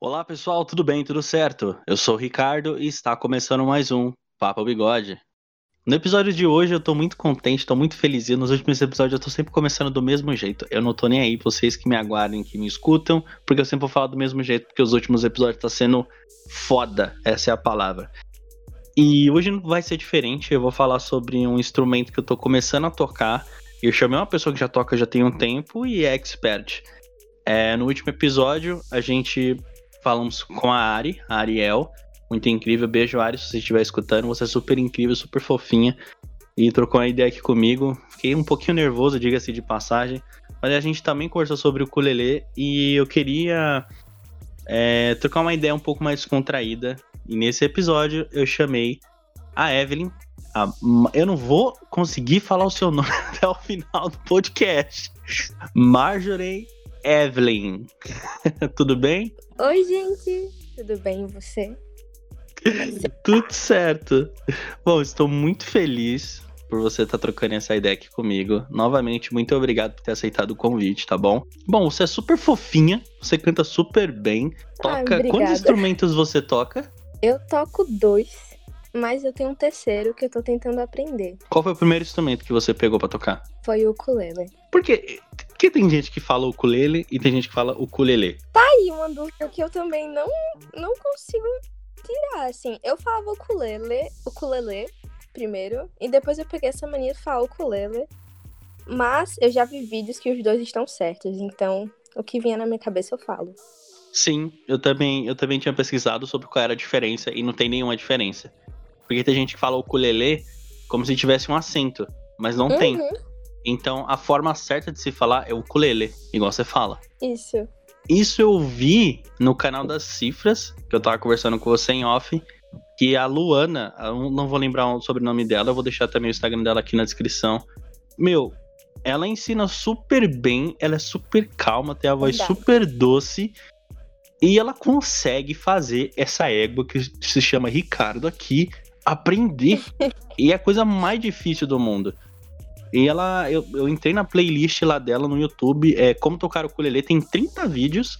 Olá pessoal, tudo bem? Tudo certo? Eu sou o Ricardo e está começando mais um Papo Bigode. No episódio de hoje eu tô muito contente, tô muito feliz. E nos últimos episódios eu tô sempre começando do mesmo jeito. Eu não tô nem aí, vocês que me aguardem, que me escutam, porque eu sempre vou falar do mesmo jeito, porque os últimos episódios tá sendo foda, essa é a palavra. E hoje não vai ser diferente, eu vou falar sobre um instrumento que eu tô começando a tocar. Eu chamei uma pessoa que já toca já tem um tempo e é expert. É, no último episódio a gente falamos com a Ari, a Ariel, muito incrível. Beijo, Ari, se você estiver escutando. Você é super incrível, super fofinha. E trocou uma ideia aqui comigo. Fiquei um pouquinho nervoso, diga-se de passagem. Mas a gente também conversou sobre o ukulele e eu queria é, trocar uma ideia um pouco mais descontraída. E nesse episódio eu chamei a Evelyn. A, eu não vou conseguir falar o seu nome até o final do podcast. Marjorie Evelyn. Tudo bem? Oi, gente. Tudo bem e você? Tudo certo. Bom, estou muito feliz por você estar tá trocando essa ideia aqui comigo. Novamente, muito obrigado por ter aceitado o convite, tá bom? Bom, você é super fofinha, você canta super bem. Toca. Ai, Quantos instrumentos você toca? Eu toco dois, mas eu tenho um terceiro que eu tô tentando aprender. Qual foi o primeiro instrumento que você pegou para tocar? Foi o ukulele. Porque porque tem gente que fala ukulele e tem gente que fala ukulele. Tá aí uma dúvida que eu também não, não consigo tirar, assim. Eu falava ukulele, ukulele primeiro, e depois eu peguei essa mania de falar ukulele. Mas eu já vi vídeos que os dois estão certos, então o que vinha na minha cabeça eu falo. Sim, eu também, eu também tinha pesquisado sobre qual era a diferença e não tem nenhuma diferença. Porque tem gente que fala ukulele como se tivesse um acento, mas não uhum. tem. Então a forma certa de se falar é ukulele, igual você fala. Isso. Isso eu vi no canal das cifras, que eu tava conversando com você em off, que a Luana, não vou lembrar o sobrenome dela, eu vou deixar também o Instagram dela aqui na descrição. Meu, ela ensina super bem, ela é super calma, tem a voz Verdade. super doce. E ela consegue fazer essa égua que se chama Ricardo aqui aprender. e é a coisa mais difícil do mundo. E ela, eu, eu entrei na playlist lá dela no YouTube, é Como Tocar o Ukulele, tem 30 vídeos.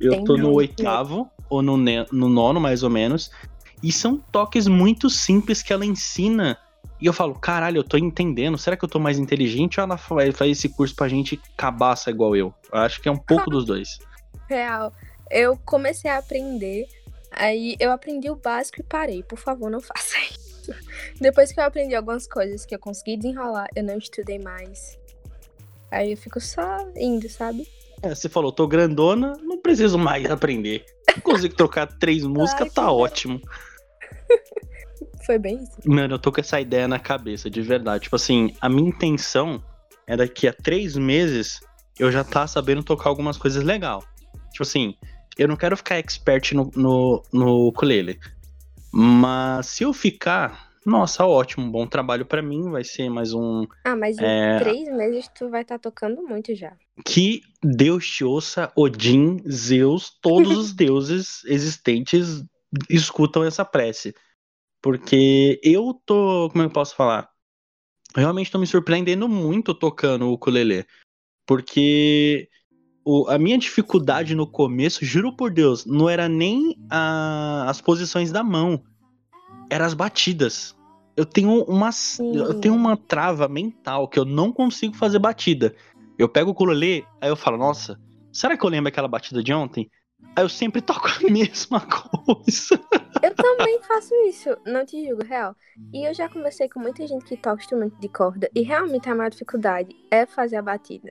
Eu tem tô no oitavo, ou no, no nono, mais ou menos. E são toques muito simples que ela ensina. E eu falo, caralho, eu tô entendendo. Será que eu tô mais inteligente ou ela faz esse curso pra gente cabaça igual eu? eu acho que é um pouco dos dois. Real. Eu comecei a aprender, aí eu aprendi o básico e parei. Por favor, não faça isso. Depois que eu aprendi algumas coisas que eu consegui desenrolar, eu não estudei mais. Aí eu fico só indo, sabe? É, você falou, tô grandona, não preciso mais aprender. Consigo trocar três músicas, tá ótimo. Foi bem isso. Mano, eu tô com essa ideia na cabeça, de verdade. Tipo assim, a minha intenção é daqui a três meses eu já tá sabendo tocar algumas coisas legal. Tipo assim, eu não quero ficar expert no, no, no ukulele. Mas se eu ficar, nossa, ótimo, bom trabalho para mim, vai ser mais um. Ah, mas em é... três meses tu vai estar tá tocando muito já. Que Deus te ouça, Odin, Zeus, todos os deuses existentes escutam essa prece. Porque eu tô, como eu posso falar? Realmente tô me surpreendendo muito tocando o ukulele. Porque o, a minha dificuldade no começo, juro por Deus, não era nem a, as posições da mão, eram as batidas. Eu tenho uma, eu tenho uma trava mental que eu não consigo fazer batida. Eu pego o ukulele, aí eu falo, nossa, será que eu lembro aquela batida de ontem? Aí eu sempre toco a mesma coisa. Eu também faço isso, não te julgo, real. E eu já conversei com muita gente que toca instrumento de corda e realmente a maior dificuldade é fazer a batida.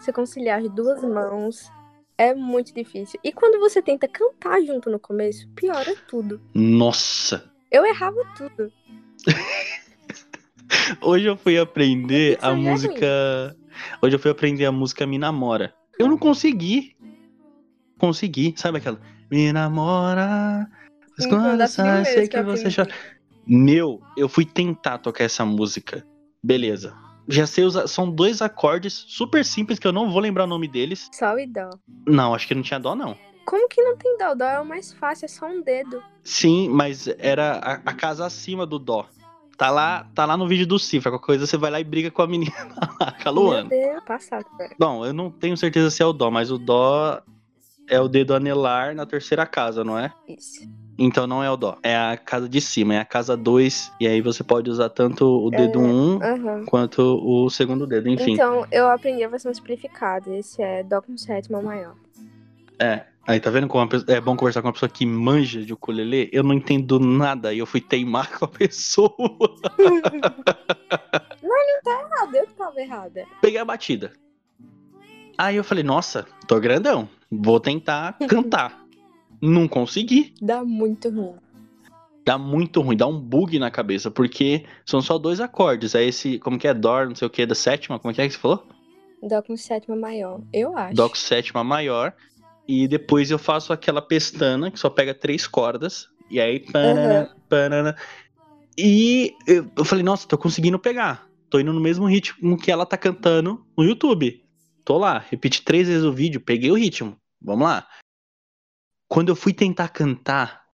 Você conciliar as duas mãos é muito difícil. E quando você tenta cantar junto no começo, piora tudo. Nossa! Eu errava tudo. Hoje eu fui aprender a música. Hoje eu fui aprender a música Me Namora. Eu não consegui. Consegui. Sabe aquela? Me namora. Mas quando sai, sei que, que você chora. Meu, eu fui tentar tocar essa música. Beleza já sei usar. São dois acordes super simples que eu não vou lembrar o nome deles. Sol e Dó. Não, acho que não tinha Dó, não. Como que não tem dó? O dó é o mais fácil, é só um dedo. Sim, mas era a, a casa acima do dó. Tá lá, tá lá no vídeo do Cifra. Qualquer coisa você vai lá e briga com a menina lá, com a Luana. Meu Deus, passado, velho. Bom, eu não tenho certeza se é o dó, mas o dó é o dedo anelar na terceira casa, não é? Isso. Então não é o dó. É a casa de cima, é a casa 2. E aí você pode usar tanto o dedo 1 um Aham. quanto o segundo dedo. Enfim. Então, eu aprendi a versão simplificada. Esse é Dó com sétima maior. É. Aí tá vendo como pessoa- é bom conversar com uma pessoa que manja de ukulele? Eu não entendo nada e eu fui teimar com a pessoa. Ah, deu que tava errada. Peguei a batida. Aí eu falei, nossa, tô grandão. Vou tentar cantar. Não consegui. Dá muito ruim. Dá muito ruim, dá um bug na cabeça, porque são só dois acordes. É esse, como que é? Dó, não sei o que, da sétima, como que é que você falou? Dó com sétima maior. Eu acho. Dó com sétima maior. E depois eu faço aquela pestana que só pega três cordas. E aí. Panana, panana. E eu, eu falei, nossa, tô conseguindo pegar. Tô indo no mesmo ritmo que ela tá cantando no YouTube. Tô lá, repeti três vezes o vídeo, peguei o ritmo. Vamos lá. Quando eu fui tentar cantar,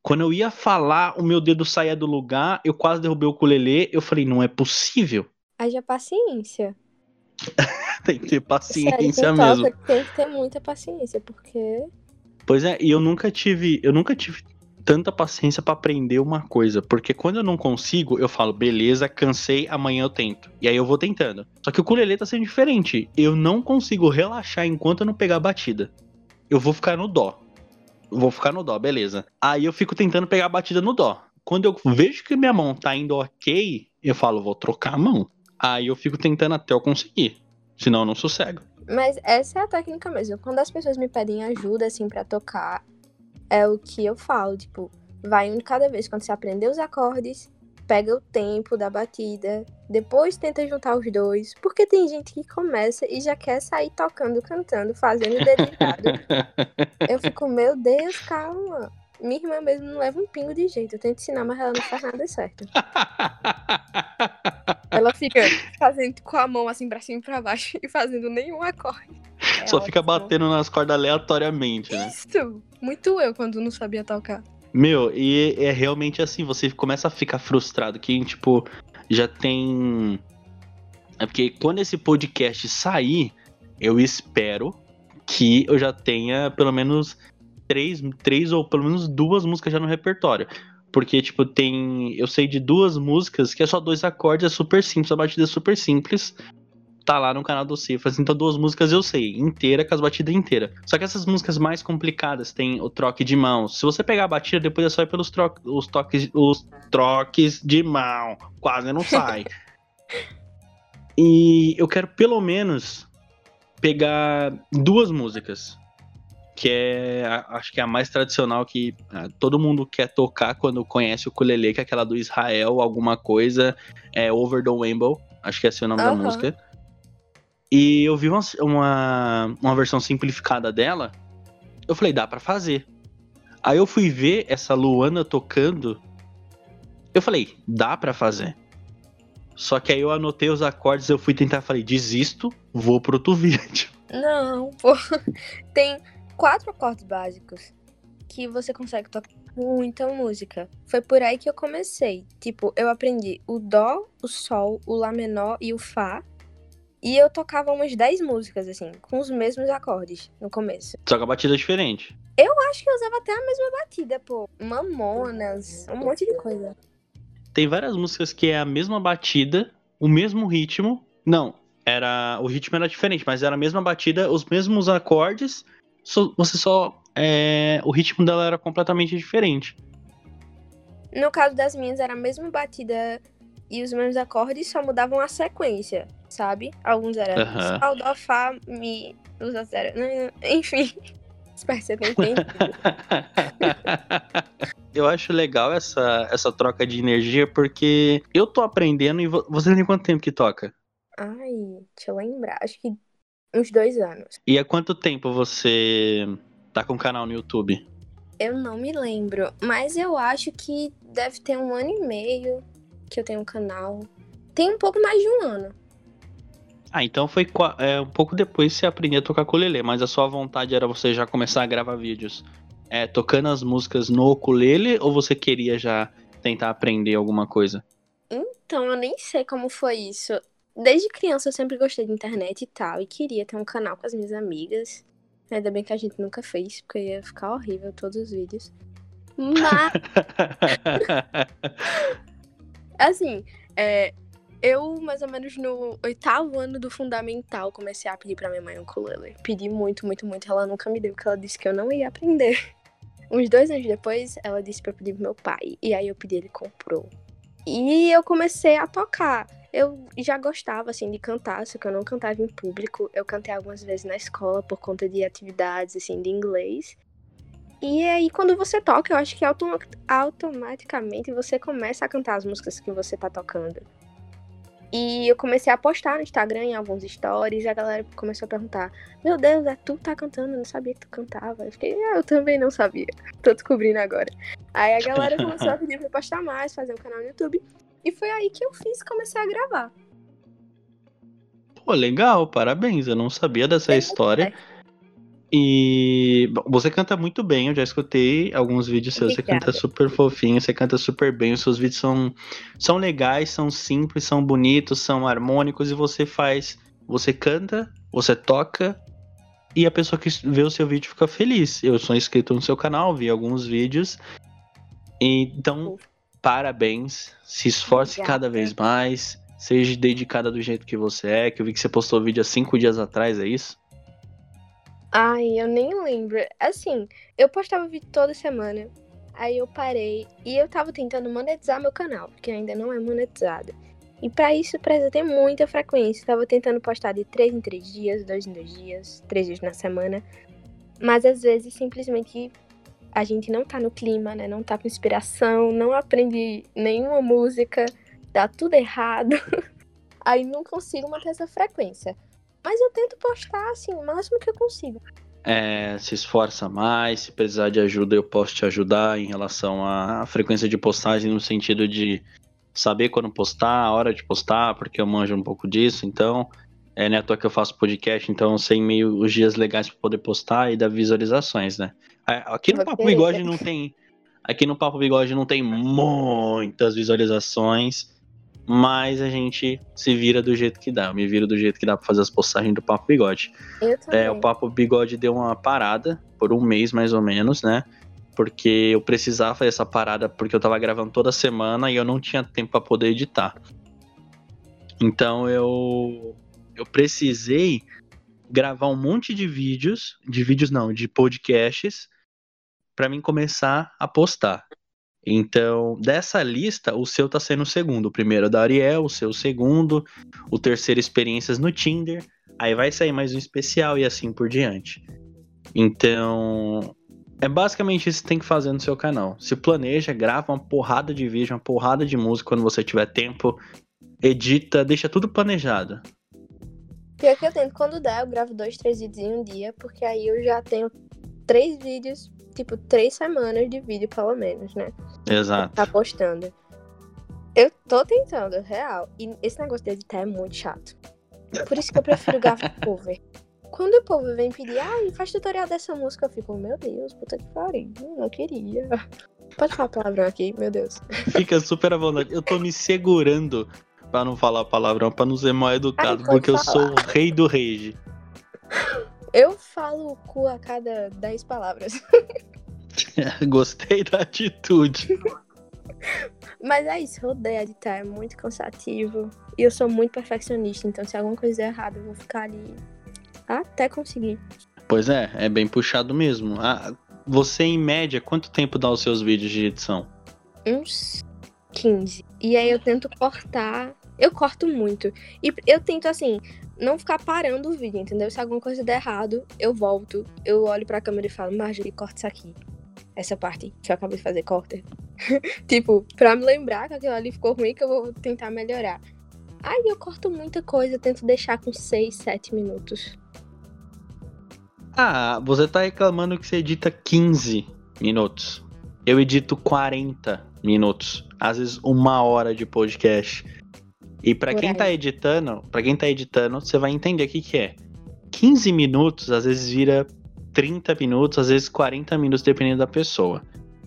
quando eu ia falar, o meu dedo saía do lugar, eu quase derrubei o ukulele. Eu falei, não é possível. Haja paciência. Tem que ter Sério, paciência quem mesmo. toca tem que ter muita paciência, porque Pois é, e eu nunca tive, eu nunca tive tanta paciência pra aprender uma coisa, porque quando eu não consigo, eu falo, beleza, cansei, amanhã eu tento. E aí eu vou tentando. Só que o ukulele tá sendo diferente. Eu não consigo relaxar enquanto eu não pegar a batida. Eu vou ficar no dó. Vou ficar no dó, beleza. Aí eu fico tentando pegar a batida no dó. Quando eu vejo que minha mão tá indo ok, eu falo, vou trocar a mão. Aí eu fico tentando até eu conseguir. Senão eu não sossego. Mas essa é a técnica mesmo. Quando as pessoas me pedem ajuda, assim, pra tocar, é o que eu falo. Tipo, vai um de cada vez. Quando você aprender os acordes, pega o tempo da batida, depois tenta juntar os dois. Porque tem gente que começa e já quer sair tocando, cantando, fazendo dedicado. eu fico, meu Deus, calma. Minha irmã mesmo não leva um pingo de jeito. Eu tento ensinar, mas ela não faz nada certo. Ela fica fazendo com a mão assim pra cima e pra baixo e fazendo nenhum acorde. É Só fica ótimo. batendo nas cordas aleatoriamente, né? Isso! Muito eu quando não sabia tocar. Meu, e é realmente assim, você começa a ficar frustrado, que, tipo, já tem. É porque quando esse podcast sair, eu espero que eu já tenha pelo menos três, três ou pelo menos duas músicas já no repertório. Porque, tipo, tem. Eu sei de duas músicas que é só dois acordes, é super simples, a batida é super simples. Tá lá no canal do Cifras. Então, duas músicas eu sei, inteira, com as batidas inteiras. Só que essas músicas mais complicadas tem o troque de mãos. Se você pegar a batida, depois é só ir pelos tro os, toques, os troques de mão. Quase não sai. e eu quero pelo menos pegar duas músicas. Que é, acho que é a mais tradicional que ah, todo mundo quer tocar quando conhece o ukulele, que é aquela do Israel, alguma coisa, é Over the Rainbow, acho que esse é o nome da Aham. música. E eu vi uma, uma, uma versão simplificada dela, eu falei, dá pra fazer. Aí eu fui ver essa Luana tocando, eu falei, dá pra fazer. Só que aí eu anotei os acordes, eu fui tentar, falei, desisto, vou pro outro vídeo. Não, pô. Tem quatro acordes básicos que você consegue tocar muita música. Foi por aí que eu comecei. Tipo, eu aprendi o Dó, o Sol, o Lá menor e o Fá. E eu tocava umas 10 músicas, assim, com os mesmos acordes no começo. Só que a batida é diferente. Acho que eu usava até a mesma batida, pô. Mamonas, um monte de coisa. Tem várias músicas que é a mesma batida, o mesmo ritmo. Não, era o ritmo era diferente, mas era a mesma batida, os mesmos acordes. só- você só é, o ritmo dela era completamente diferente. No caso das minhas, era a mesma batida e os mesmos acordes, só mudavam a sequência, sabe? Alguns eram Aham. Sol, Dó, Fá, Mi, os outros eram... Enfim, espero que você tenha entendido. eu acho legal essa, essa troca de energia porque eu tô aprendendo e vo- você tem quanto tempo que toca? Ai, deixa eu lembrar, acho que uns dois anos. E há quanto tempo você tá com o canal no YouTube? Eu não me lembro, mas eu acho que deve ter um ano e meio que eu tenho um canal. Tem um pouco mais de um ano. Ah, então foi é, um pouco depois você aprendeu a tocar ukulele, mas a sua vontade era você já começar a gravar vídeos é, tocando as músicas no ukulele ou você queria já tentar aprender alguma coisa? Então, eu nem sei como foi isso. Desde criança eu sempre gostei de internet e tal, e queria ter um canal com as minhas amigas. Ainda bem que a gente nunca fez, porque ia ficar horrível todos os vídeos. Mas. assim, é, eu, mais ou menos no oitavo ano do fundamental, comecei a pedir pra minha mãe um ukulele. Pedi muito, muito, muito. Ela nunca me deu, porque ela disse que eu não ia aprender. Uns dois anos depois, ela disse pra eu pedir pro meu pai. E aí eu pedi, ele comprou. E eu comecei a tocar. Eu já gostava, assim, de cantar, só que eu não cantava em público. Eu cantei algumas vezes na escola por conta de atividades, assim, de inglês. E aí, quando você toca, eu acho que autom automaticamente você começa a cantar as músicas que você tá tocando. E eu comecei a postar no Instagram em alguns stories, e a galera começou a perguntar: Meu Deus, é tu tá cantando? Eu não sabia que tu cantava. Eu fiquei, ah, eu também não sabia. Tô descobrindo agora. Aí a galera começou a pedir pra postar mais, fazer um canal no YouTube. E foi aí que eu fiz comecei a gravar. Pô, legal, parabéns. Eu não sabia dessa é, história. É. E você canta muito bem, eu já escutei alguns vídeos seus, você canta super fofinho, você canta super bem, os seus vídeos são, são legais, são simples, são bonitos, são harmônicos e você faz, você canta, você toca e a pessoa que vê o seu vídeo fica feliz. Eu sou inscrito no seu canal, vi alguns vídeos, então parabéns, se esforce Obrigada. cada vez mais, seja dedicada do jeito que você é, que eu vi que você postou o vídeo há cinco dias atrás, é isso? Ai, eu nem lembro. Assim, eu postava vídeo toda semana. Aí eu parei e eu tava tentando monetizar meu canal, porque ainda não é monetizado. E para isso precisa ter muita frequência. Eu tava tentando postar de 3 em 3 dias, 2 em 2 dias, 3 dias na semana. Mas às vezes simplesmente a gente não tá no clima, né? Não tá com inspiração, não aprende nenhuma música, dá tudo errado. Aí não consigo manter essa frequência. Mas eu tento postar, assim, o máximo que eu consigo. É, se esforça mais, se precisar de ajuda, eu posso te ajudar em relação à frequência de postagem, no sentido de saber quando postar, a hora de postar, porque eu manjo um pouco disso, então. É né, à toa que eu faço podcast, então eu sei meio os dias legais para poder postar e dar visualizações, né? É, aqui no Papo Bigode não tem. Aqui no Papo Bigode não tem muitas visualizações mas a gente se vira do jeito que dá. Eu me viro do jeito que dá pra fazer as postagens do Papo Bigode. Eu também. É, o Papo Bigode deu uma parada por um mês mais ou menos, né? Porque eu precisava fazer essa parada porque eu tava gravando toda semana e eu não tinha tempo para poder editar. Então eu eu precisei gravar um monte de vídeos, de vídeos não, de podcasts para mim começar a postar. Então, dessa lista, o seu tá sendo o segundo. O primeiro é da Ariel, o seu segundo, o terceiro experiências no Tinder. Aí vai sair mais um especial e assim por diante. Então, é basicamente isso que tem que fazer no seu canal. Se planeja, grava uma porrada de vídeo, uma porrada de música quando você tiver tempo. Edita, deixa tudo planejado. Pior que eu tento, quando dá, eu gravo dois, três vídeos em um dia, porque aí eu já tenho três vídeos tipo, três semanas de vídeo, pelo menos, né? Exato. Tá postando. Eu tô tentando, real. E esse negócio de editar é muito chato. Por isso que eu prefiro gravar cover. Quando o povo vem pedir, ah, faz tutorial dessa música, eu fico, meu Deus, puta que pariu, não queria. Pode falar palavrão aqui, meu Deus. Fica super à vontade. Eu tô me segurando pra não falar palavrão, pra não ser mal educado, Ai, porque falar. eu sou o rei do rage. Eu falo o cu a cada 10 palavras. Gostei da atitude. Mas é isso, rodeia de estar é muito cansativo. E eu sou muito perfeccionista, então se alguma coisa der errado, eu vou ficar ali até conseguir. Pois é, é bem puxado mesmo. Ah, você, em média, quanto tempo dá os seus vídeos de edição? Uns 15. E aí eu tento cortar. Eu corto muito. E eu tento, assim, não ficar parando o vídeo, entendeu? Se alguma coisa der errado, eu volto, eu olho pra câmera e falo, Marjorie, corta isso aqui. Essa parte que eu acabei de fazer, corta. tipo, pra me lembrar que aquilo ali ficou ruim, que eu vou tentar melhorar. Aí eu corto muita coisa, tento deixar com 6, 7 minutos. Ah, você tá reclamando que você edita 15 minutos. Eu edito 40 minutos. Às vezes uma hora de podcast. E pra Por quem aí. tá editando, para quem tá editando, você vai entender o que que é. 15 minutos às vezes vira 30 minutos, às vezes 40 minutos dependendo da pessoa.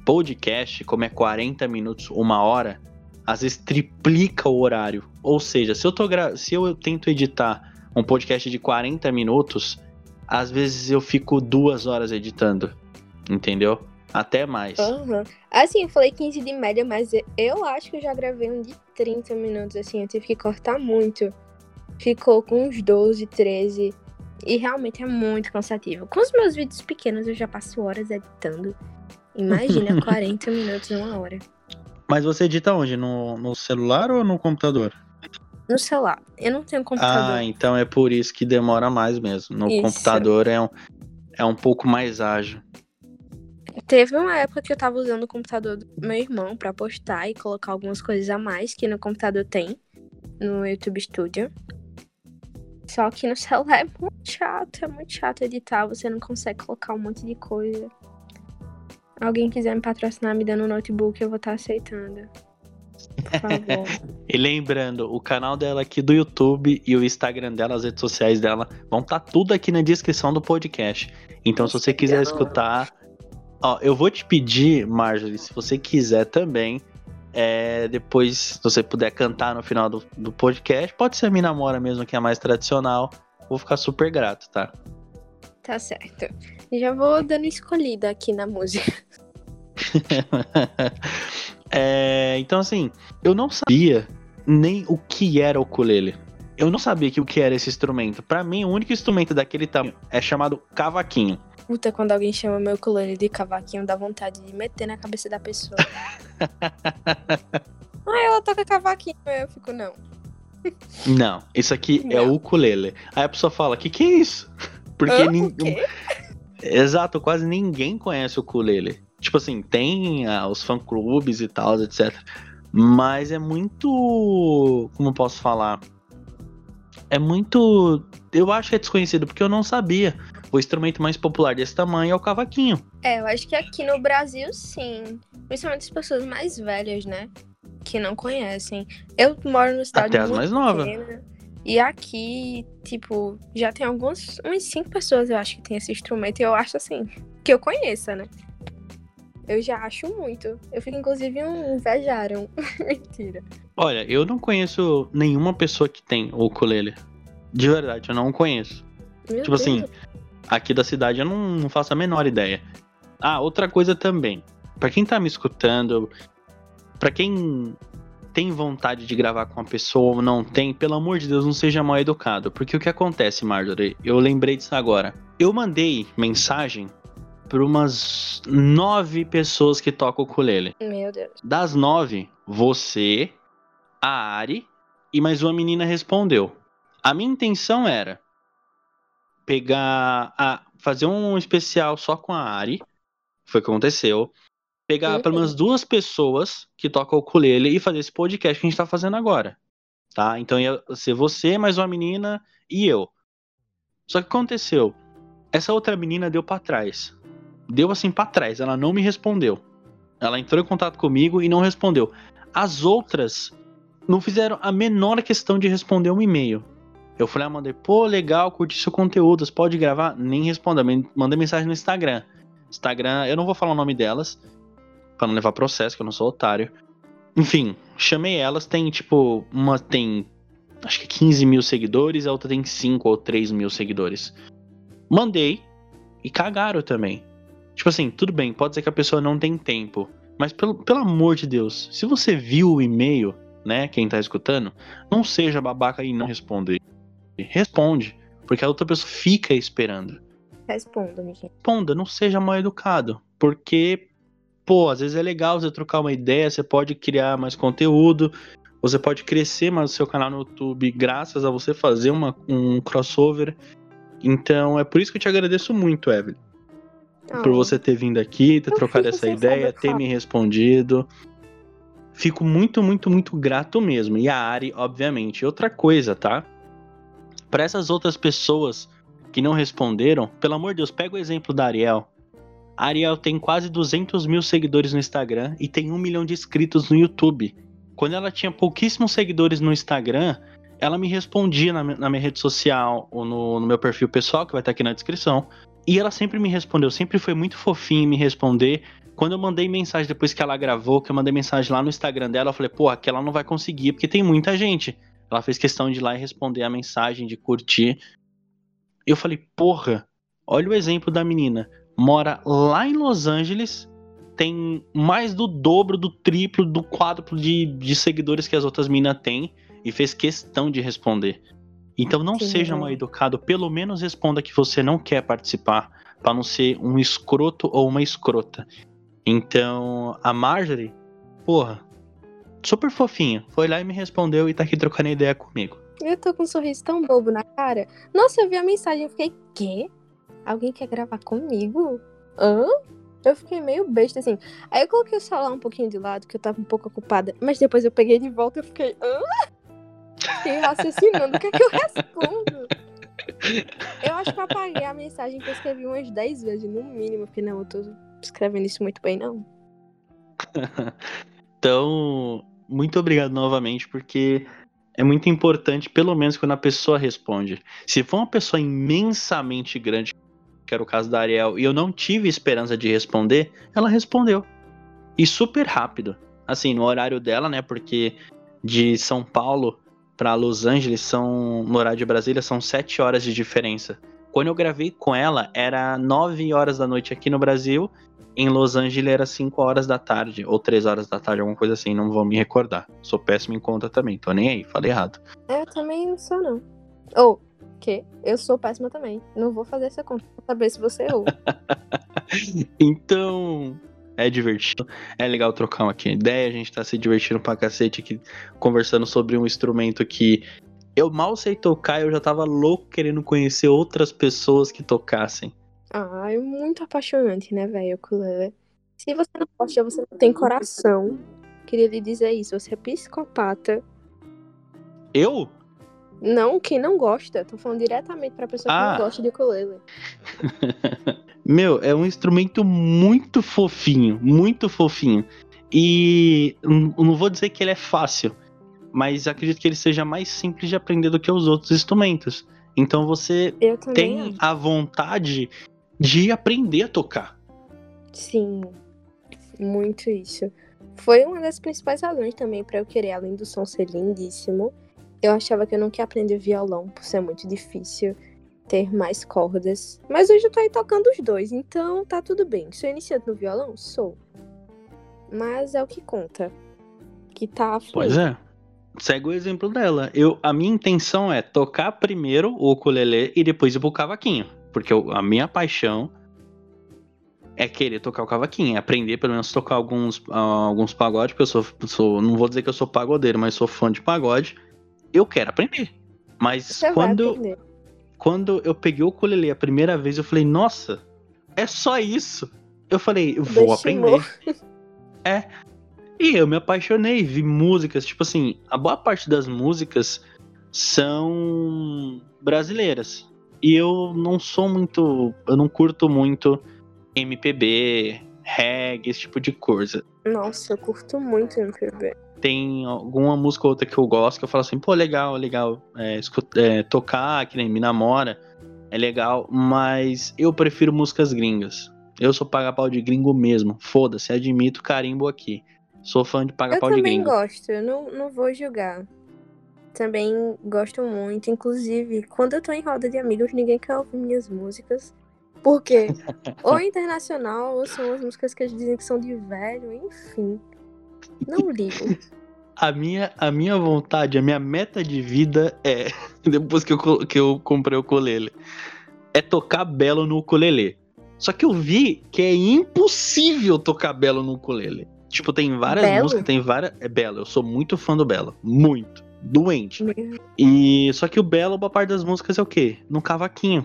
Podcast, como é 40 minutos, uma hora, às vezes triplica o horário. Ou seja, se eu tô gra... se eu tento editar um podcast de 40 minutos, às vezes eu fico duas horas editando. Entendeu? Até mais. Aham. Assim, eu falei 15 de média, mas eu acho que eu já gravei um de 30 minutos, assim, eu tive que cortar muito. Ficou com uns 12, 13. E realmente é muito cansativo. Com os meus vídeos pequenos eu já passo horas editando. Imagina 40 minutos, uma hora. Mas você edita onde? No, no celular ou no computador? No celular. Eu não tenho computador. Ah, então é por isso que demora mais mesmo. No Isso. computador é um, é um pouco mais ágil. Teve uma época que eu tava usando o computador do meu irmão pra postar e colocar algumas coisas a mais que no computador tem. No YouTube Studio. Só que no celular é muito chato, é muito chato editar, você não consegue colocar um monte de coisa. Alguém quiser me patrocinar me dando um notebook, eu vou estar aceitando. Por favor. E lembrando, o canal dela aqui do YouTube e o Instagram dela, as redes sociais dela, vão estar tudo aqui na descrição do podcast. Então, se você quiser escutar. Ó, eu vou te pedir, Marjorie, se você quiser também. é, depois, se você puder cantar no final do, do podcast, pode ser a Me Namora mesmo, que é a mais tradicional. Vou ficar super grato, tá? tá certo. Já vou dando escolhida aqui na música. É, então, assim, eu não sabia nem o que era o ukulele. Eu não sabia que o que era esse instrumento. Pra mim, o único instrumento daquele tamanho é chamado cavaquinho. Puta, quando alguém chama meu ukulele de cavaquinho, dá vontade de meter na cabeça da pessoa. ah, ela toca cavaquinho. Eu fico, não. Não, isso aqui é Não. o ukulele. Aí a pessoa fala: "Que que é isso?" Porque Hã? O nin- quê? Exato, quase ninguém conhece o ukulele. Tipo assim, tem ah, os fã-clubes e tal, etc. Mas é muito. Como eu posso falar? É muito. Eu acho que é desconhecido, porque eu não sabia. O instrumento mais popular desse tamanho é o cavaquinho. É, eu acho que aqui no Brasil, sim. Principalmente as pessoas mais velhas, né? Que não conhecem. Eu moro no cidade Até as mais novas. E aqui, tipo, já tem algumas, umas cinco pessoas, eu acho, que tem esse instrumento. E eu acho assim, que eu conheça, né? Eu já acho muito. Eu fico, inclusive, um invejaram. Mentira. Olha, eu não conheço nenhuma pessoa que tem o ukulele. De verdade, eu não conheço. Meu Tipo assim, Deus. Aqui da cidade eu não, não faço a menor ideia. Ah, outra coisa também. Pra quem tá me escutando, pra quem tem vontade de gravar com uma pessoa ou não tem, pelo amor de Deus, não seja mal educado. Porque o que acontece, Marjorie? Eu lembrei disso agora. Eu mandei mensagem pra umas nove pessoas que tocam o ukulele. Meu Deus. Das nove, você, a Ari e mais uma menina respondeu. A minha intenção era pegar a fazer um especial só com a Ari, foi o que aconteceu. Pegar Uhum. pelo menos duas pessoas que tocam o ukulele e fazer esse podcast que a gente tá fazendo agora, tá? Então ia ser você, mais uma menina e eu. Só que aconteceu, essa outra menina deu pra trás. Deu assim pra trás, ela não me respondeu. Ela entrou em contato comigo e não respondeu. As outras não fizeram a menor questão de responder um e-mail. Eu falei, ah, mandei, pô, legal, curti seu conteúdo, você pode gravar? Nem responda, mandei mensagem no Instagram. Instagram, eu não vou falar o nome delas, pra não levar processo, que eu não sou otário. Enfim, chamei elas, tem tipo, uma tem acho que 15 mil seguidores, a outra tem 5 ou 3 mil seguidores. Mandei e cagaram também. Tipo assim, tudo bem, pode ser que a pessoa não tem tempo. Mas pelo, pelo amor de Deus, se você viu o e-mail, né, quem tá escutando, não seja babaca e não responde. Responde, porque a outra pessoa fica esperando. Responda, gente. Responda, não seja mal educado, porque, pô, às vezes é legal você trocar uma ideia, você pode criar mais conteúdo, você pode crescer mais o seu canal no YouTube graças a você fazer uma, um crossover. Então é por isso que eu te agradeço muito, Evelyn por Oh, você ter vindo aqui, ter trocado essa ideia, ter falar. me respondido. Fico muito, muito, muito grato mesmo. E a Ari, obviamente. Outra coisa, tá? Para essas outras pessoas que não responderam, pelo amor de Deus, pega o exemplo da Ariel. A Ariel tem quase 200 mil seguidores no Instagram e tem um milhão de inscritos no YouTube. quando ela tinha pouquíssimos seguidores no Instagram, ela me respondia na, minha rede social ou no, no, meu perfil pessoal, que vai estar aqui na descrição. E ela sempre me respondeu, sempre foi muito fofinha em me responder. Quando eu mandei mensagem depois que ela gravou, que eu mandei mensagem lá no Instagram dela, eu falei, pô, aqui ela não vai conseguir, porque tem muita gente. Ela fez questão de ir lá e responder a mensagem, de curtir. Eu falei, porra, olha o exemplo da menina. Mora lá em Los Angeles, tem mais do dobro, do triplo, do quádruplo de, de seguidores que as outras minas têm e fez questão de responder. Então não Sim, seja mal educado, pelo menos responda que você não quer participar, para não ser um escroto ou uma escrota. Então, a Marjorie, porra, super fofinha, foi lá e me respondeu e tá aqui trocando ideia comigo. Eu tô com um sorriso tão bobo na cara. Nossa, eu vi a mensagem e fiquei, quê? Alguém quer gravar comigo? Hã? Eu fiquei meio besta, assim. Aí eu coloquei o celular um pouquinho de lado, que eu tava um pouco ocupada. Mas depois eu peguei de volta e fiquei. Hã? Fiquei raciocinando. O que é que eu respondo? Eu acho que eu apaguei a mensagem que eu escrevi umas 10 vezes, no mínimo. Porque não, eu tô escrevendo isso muito bem, não. então, muito obrigado novamente, porque é muito importante, pelo menos quando a pessoa responde. Se for uma pessoa imensamente grande que era o caso da Ariel, e eu não tive esperança de responder, ela respondeu. E super rápido. Assim, no horário dela, né? Porque de São Paulo para Los Angeles são no horário de Brasília são sete horas de diferença. Quando eu gravei com ela era nove horas da noite aqui no Brasil, em Los Angeles era cinco horas da tarde ou três horas da tarde, alguma coisa assim, não vou me recordar. Sou péssimo em conta também, tô nem aí, falei errado. Eu também não sou não. Ou oh, porque eu sou péssima também. Não vou fazer essa conta pra saber se você errou. então, é divertido. É legal trocar aqui ideia. A gente tá se divertindo pra cacete aqui, conversando sobre um instrumento que eu mal sei tocar. Eu já tava louco querendo conhecer outras pessoas que tocassem. Ah, é muito apaixonante, né, velho, ukulele. Se você não gosta, você não tem coração. Queria lhe dizer isso. Você é psicopata. Eu? Não, quem não gosta. Tô falando diretamente pra pessoa ah. que não gosta de ukulele. Meu, é um instrumento muito fofinho, muito fofinho. E não vou dizer que ele é fácil, mas acredito que ele seja mais simples de aprender do que os outros instrumentos. Então você tem a vontade de aprender a tocar. Sim, muito isso. Foi uma das principais razões também para eu querer, além do som ser lindíssimo, eu achava que eu não queria aprender violão por ser muito difícil ter mais cordas. Mas hoje eu tô aí tocando os dois, então tá tudo bem. Sou iniciante no violão? Sou. Mas é o que conta. Que tá fluindo. Pois é. Segue o exemplo dela. Eu, a minha intenção é tocar primeiro o ukulele e depois ir pro cavaquinho. Porque eu, a minha paixão é querer tocar o cavaquinho, é aprender pelo menos tocar alguns, uh, alguns pagodes, porque eu sou, sou, não vou dizer que eu sou pagodeiro, mas sou fã de pagode eu quero aprender. Mas Você quando, quando eu peguei o ukulele a primeira vez, eu falei, nossa, é só isso. Eu falei, vou aprender. é. E eu me apaixonei, vi músicas, tipo assim, a boa parte das músicas são brasileiras. E eu não sou muito, eu não curto muito MPB, reggae, esse tipo de coisa. Nossa, eu curto muito MPB tem alguma música ou outra que eu gosto, que eu falo assim, pô, legal, legal, é, escuta, é, tocar, que nem Me Namora, é legal, mas eu prefiro músicas gringas. Eu sou paga-pau de gringo mesmo, foda-se, admito carimbo aqui. Sou fã de paga-pau de gringo. Eu também gosto, eu não, não vou julgar. Também gosto muito, inclusive, quando eu tô em roda de amigos, ninguém quer ouvir minhas músicas. Porque ou é internacional, ou são as músicas que eles dizem que são de velho, enfim. Não ligo. A minha, a minha vontade, a minha meta de vida é, depois que eu, que eu comprei o ukulele, é tocar belo no ukulele. Só que eu vi que é impossível tocar belo no ukulele. Tipo, tem várias Belo? músicas, tem várias. É Belo, eu sou muito fã do Belo. Muito. Doente. E só que o Belo, a parte das músicas é o quê? No cavaquinho.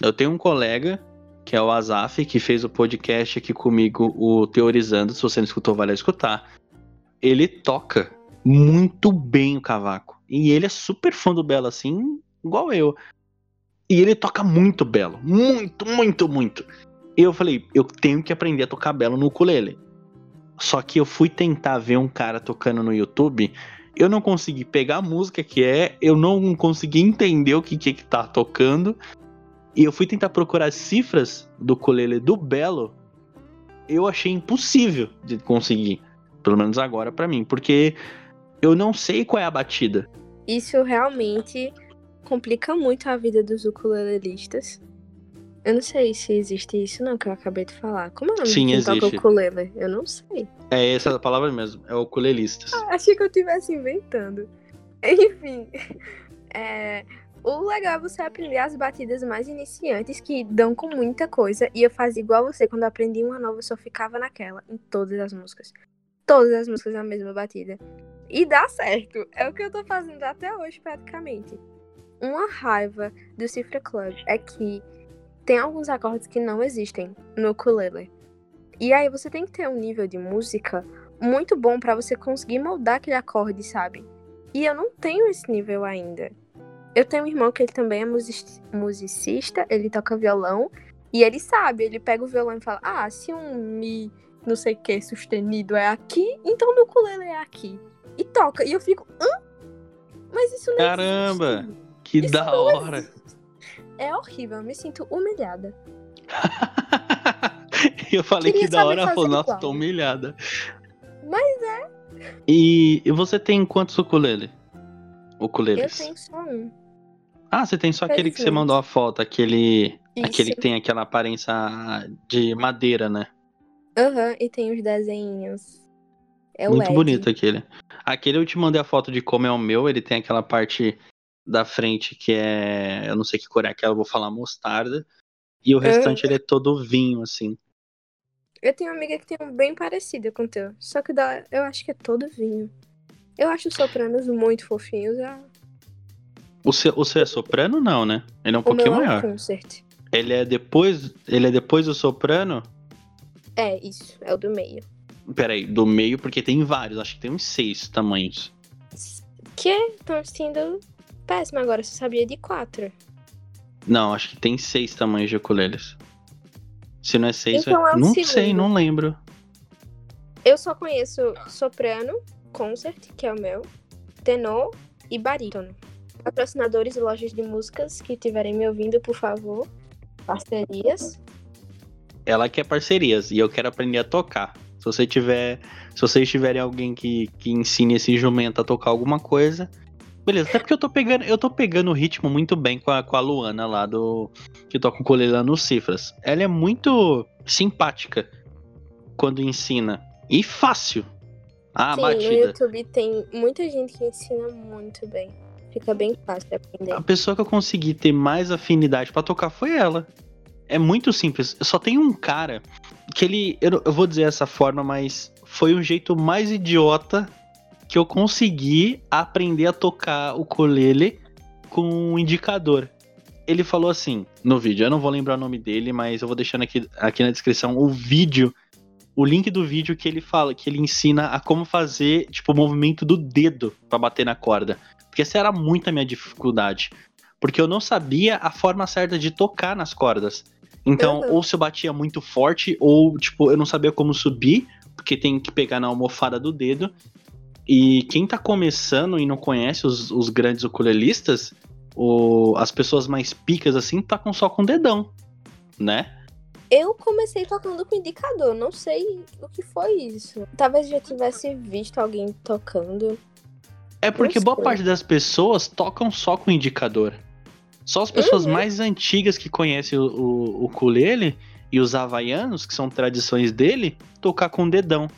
Eu tenho um colega que é o Azaf, que fez o podcast aqui comigo, o Teorizando. Se você não escutou, vale a escutar. Ele toca muito bem o cavaco. E ele é super fã do Belo, assim, igual eu. E ele toca muito belo. Muito, muito, muito. E eu falei, eu tenho que aprender a tocar belo no ukulele. Só que eu fui tentar ver um cara tocando no YouTube, eu não consegui pegar a música que é, eu não consegui entender o que que, que tá tocando. E eu fui tentar procurar as cifras do ukulele do Belo, eu achei impossível de conseguir, pelo menos agora pra mim, porque eu não sei qual é a batida. Isso realmente complica muito a vida dos ukulelistas. Eu não sei se existe isso não que eu acabei de falar. Como é o nome Sim, de quem toca existe. ukulele? Eu não sei. É essa a palavra mesmo, é ukulelistas. Achei que eu estivesse inventando. Enfim, é, o legal é você aprender as batidas mais iniciantes que dão com muita coisa. E eu fazia igual você, quando eu aprendi uma nova, eu só ficava naquela, em todas as músicas. Todas as músicas na mesma batida. E dá certo. É o que eu tô fazendo até hoje, praticamente. Uma raiva do Cifra Club é que tem alguns acordes que não existem no ukulele. E aí você tem que ter um nível de música muito bom pra você conseguir moldar aquele acorde, sabe? E eu não tenho esse nível ainda. Eu tenho um irmão que ele também é music- musicista, ele toca violão, e ele sabe, ele pega o violão e fala: Ah, se um Mi não sei o que sustenido é aqui, então no ukulele é aqui. E toca. E eu fico, hã? Mas isso não Caramba! existe. Que Isso da hora! existe. É horrível, eu me sinto humilhada. eu falei Queria que da hora, falou, nossa, igual. tô humilhada. Mas E, e você tem quantos ukulele? eu Ukuleles? tenho só um. Ah, você tem só aquele que você mandou a foto, aquele, aquele Isso. que tem aquela aparência de madeira, né? Aham, e tem os desenhos. É Muito bonito aquele. Aquele eu te mandei a foto de como é o meu, ele tem aquela parte da frente que é. Eu não sei que cor é aquela, eu vou falar mostarda. E o restante ele é todo vinho, assim. Eu tenho uma amiga que tem um bem parecido com o teu. Só que da, eu acho que é todo vinho. Eu acho os sopranos muito fofinhos. A... O seu, o seu é soprano, não, né? Ele é um O pouquinho é maior. concert. Ele é depois. Ele é depois do soprano? É, isso. É o do meio. Peraí, do meio, porque tem vários, acho que tem uns seis tamanhos. Que estão sendo péssimo agora. Você sabia de quatro. Não, acho que tem seis tamanhos de ukuleles. Se não é seis, Então é o não segundo. sei, não lembro. Eu só conheço soprano, concert, que é o meu, tenor e barítono. Patrocinadores e lojas de músicas que estiverem me ouvindo, por favor, parcerias. Ela quer parcerias e eu quero aprender a tocar. Se você tiver, se vocês tiverem alguém que, que ensine esse jumento a tocar alguma coisa, beleza. Até porque eu tô pegando, eu tô pegando o ritmo muito bem com a, com a Luana lá do que toca o ukulele lá no Cifras. Ela é muito simpática quando ensina e fácil. A Sim, no batida. YouTube tem muita gente que ensina muito bem. Fica bem fácil de aprender. A pessoa que eu consegui ter mais afinidade pra tocar foi ela. É muito simples. Só tem um cara que ele. Eu, eu vou dizer dessa forma, mas foi o jeito mais idiota que eu consegui aprender a tocar o ukulele com um indicador. Ele falou assim no vídeo, eu não vou lembrar o nome dele, mas eu vou deixando aqui, aqui na descrição o vídeo, o link do vídeo que ele fala, que ele ensina a como fazer, tipo, o movimento do dedo pra bater na corda. Porque essa era muito a minha dificuldade. Porque eu não sabia a forma certa de tocar nas cordas. Então, Uhum. ou se eu batia muito forte, ou, tipo, eu não sabia como subir, porque tem que pegar na almofada do dedo. E quem tá começando e não conhece os, os grandes ukulelistas, o, as pessoas mais picas assim, tocam só com o dedão, né? Eu comecei tocando com indicador, não sei o que foi isso. Talvez já tivesse visto alguém tocando. É porque boa parte das pessoas tocam só com indicador. Só as pessoas Uhum. mais antigas que conhecem o, o, o ukulele e os havaianos, que são tradições dele, tocar com o dedão.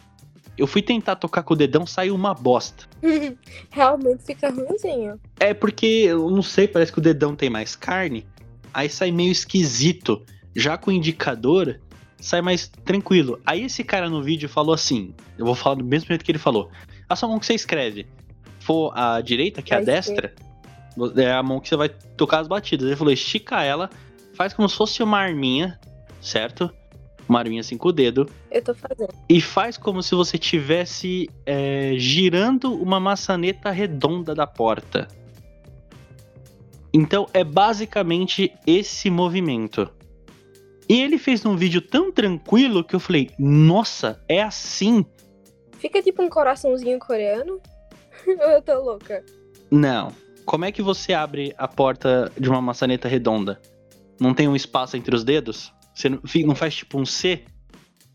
Eu fui tentar tocar com o dedão, saiu uma bosta. Realmente fica ruimzinho. É porque, eu não sei, parece que o dedão tem mais carne, aí sai meio esquisito. Já com o indicador, sai mais tranquilo. Aí esse cara no vídeo falou assim, eu vou falar do mesmo jeito que ele falou. A sua mão que você escreve for a direita, que é a A destra, é a mão que você vai tocar as batidas. Ele falou, estica ela, faz como se fosse uma arminha, certo? Uma arminha assim com o dedo. Eu tô fazendo. E faz como se você tivesse é, girando uma maçaneta redonda da porta. Então é basicamente esse movimento. E ele fez um vídeo tão tranquilo que eu falei: Nossa, é assim Fica tipo um coraçãozinho coreano? Ou eu tô louca? Não. Como é que você abre a porta de uma maçaneta redonda? Não tem um espaço entre os dedos? Você não, não faz tipo um C?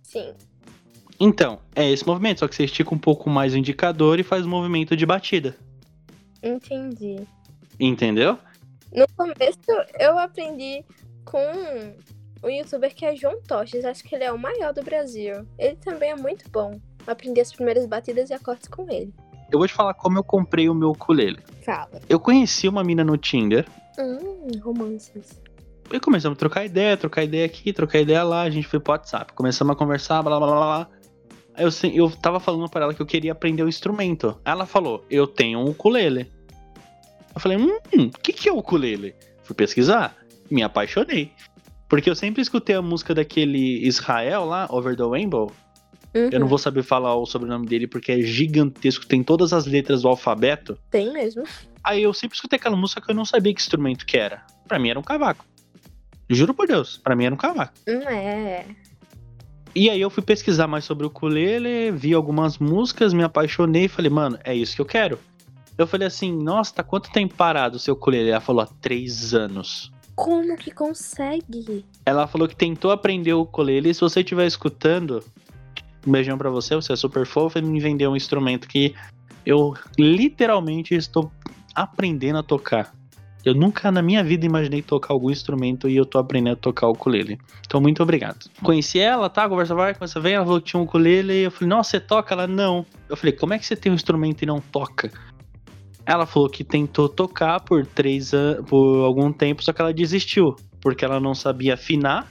Sim. Então, é esse movimento, só que você estica um pouco mais o indicador e faz o movimento de batida. Entendi. Entendeu? No começo eu aprendi com um youtuber que é João Toches, acho que ele é o maior do Brasil. Ele também é muito bom. Aprendi as primeiras batidas e acordes com ele. Eu vou te falar como eu comprei o meu ukulele. Fala. Eu conheci uma mina no Tinder. Hum, romances. E começamos a trocar ideia, trocar ideia aqui, trocar ideia lá. A gente foi pro WhatsApp. Começamos a conversar, blá blá blá blá. Eu, eu tava falando para ela que eu queria aprender o instrumento. Ela falou, eu tenho um ukulele. Eu falei, hum, o que, que é o ukulele? Fui pesquisar, me apaixonei. Porque eu sempre escutei a música daquele Israel lá, Over the Rainbow. Uhum. Eu não vou saber falar o sobrenome dele porque é gigantesco, tem todas as letras do alfabeto. Tem mesmo. Aí eu sempre escutei aquela música que eu não sabia que instrumento que era. Pra mim era um cavaco. Juro por Deus, pra mim era um cavaco. Hum, é. E aí eu fui pesquisar mais sobre o ukulele, vi algumas músicas, me apaixonei e falei, mano, é isso que eu quero. Eu falei assim, nossa, tá quanto tempo parado o seu ukulele? Ela falou, há três anos. Como que consegue? Ela falou que tentou aprender o ukulele se você estiver escutando, um beijão pra você, você é super fofo e me vendeu um instrumento que eu literalmente estou aprendendo a tocar. Eu nunca na minha vida imaginei tocar algum instrumento e eu tô aprendendo a tocar o ukulele. Então, muito obrigado. Conheci ela, tá? Conversa vai, conversa vem. Ela falou que tinha um ukulele. E eu falei, nossa, você toca? Ela, não. Eu falei, como é que você tem um instrumento e não toca? Ela falou que tentou tocar por três anos, por algum tempo, só que ela desistiu. Porque ela não sabia afinar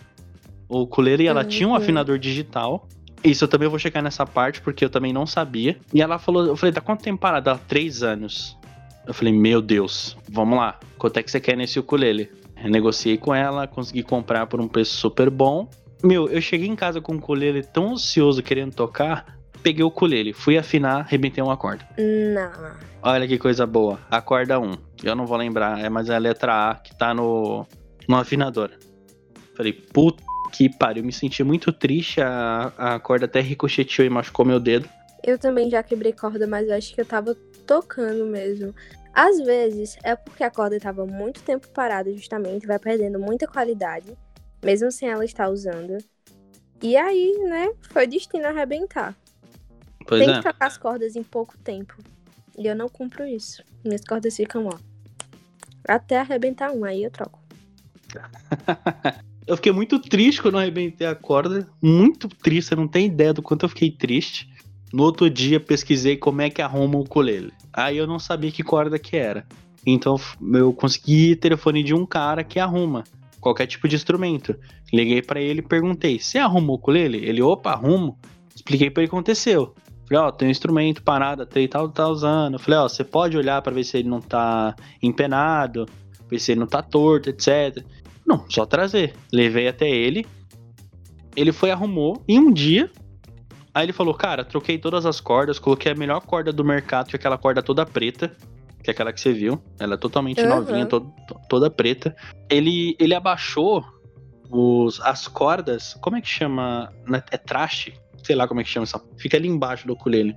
o ukulele e ela Uhum. tinha um afinador digital. Isso eu também vou chegar nessa parte, porque eu também não sabia. E ela falou, eu falei, tá quanto tempo parada? Ela, três anos. Eu falei, meu Deus, vamos lá. Quanto é que você quer nesse ukulele? Eu negociei com ela, consegui comprar por um preço super bom. Meu, eu cheguei em casa com o ukulele tão ansioso querendo tocar, peguei o ukulele, fui afinar, arrebentei uma corda. Não. Olha que coisa boa. A corda 1. Eu não vou lembrar, é mas é a letra A que tá no, no afinador. Falei, puta que pariu. Me senti muito triste. A, a corda até ricocheteou e machucou meu dedo. Eu também já quebrei corda, mas eu acho que eu tava tocando mesmo. Às vezes é porque a corda tava muito tempo parada, justamente, vai perdendo muita qualidade, mesmo sem ela estar usando. E aí, né, foi destino a arrebentar. Pois Tem é. que trocar as cordas em pouco tempo. E eu não cumpro isso. Minhas cordas ficam, ó. Até arrebentar um, aí eu troco. Eu fiquei muito triste quando eu arrebentei a corda. Muito triste, você não tem ideia do quanto eu fiquei triste. No outro dia pesquisei como é que arruma o ukulele. Aí eu não sabia que corda que era. Então eu consegui telefone de um cara que arruma qualquer tipo de instrumento. Liguei pra ele e perguntei: "Você arruma o ukulele?" Ele: "Opa, arrumo." Expliquei pra ele o que aconteceu. Falei: "Ó, tem um instrumento parado, até tal tá usando." Falei: "Ó, você pode olhar pra ver se ele não tá empenado, ver se ele não tá torto, etc." Não, só trazer. Levei até ele. Ele foi, arrumou. Em um dia. Aí ele falou: Cara, troquei todas as cordas. Coloquei a melhor corda do mercado, que é aquela corda toda preta. Que é aquela que você viu. Ela é totalmente Uhum. novinha, to- to- toda preta. Ele, ele abaixou os, as cordas. Como é que chama? Né, É traste? Sei lá como é que chama essa. Fica ali embaixo do ukulele.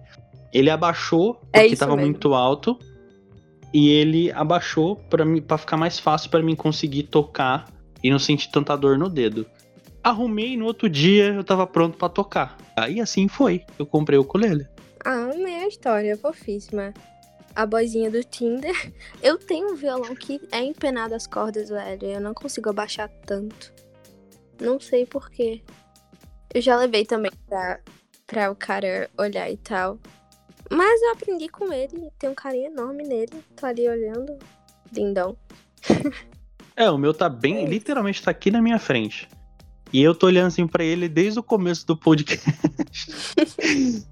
Ele abaixou É porque isso tava mesmo. muito alto. E ele abaixou para ficar mais fácil pra mim conseguir tocar e não sentir tanta dor no dedo. Arrumei no outro dia, eu tava pronto pra tocar. Aí assim foi, eu comprei o ukulele. Ah, amei a história, fofíssima. A boizinha do Tinder. Eu tenho um violão que é empenado as cordas, velho. Eu não consigo abaixar tanto. Não sei porquê. Eu já levei também pra, pra o cara olhar e tal. Mas eu aprendi com ele. Tem um carinho enorme nele. Tô ali olhando. Lindão. É, o meu tá bem, literalmente tá aqui na minha frente. E eu tô olhando assim pra ele desde o começo do podcast.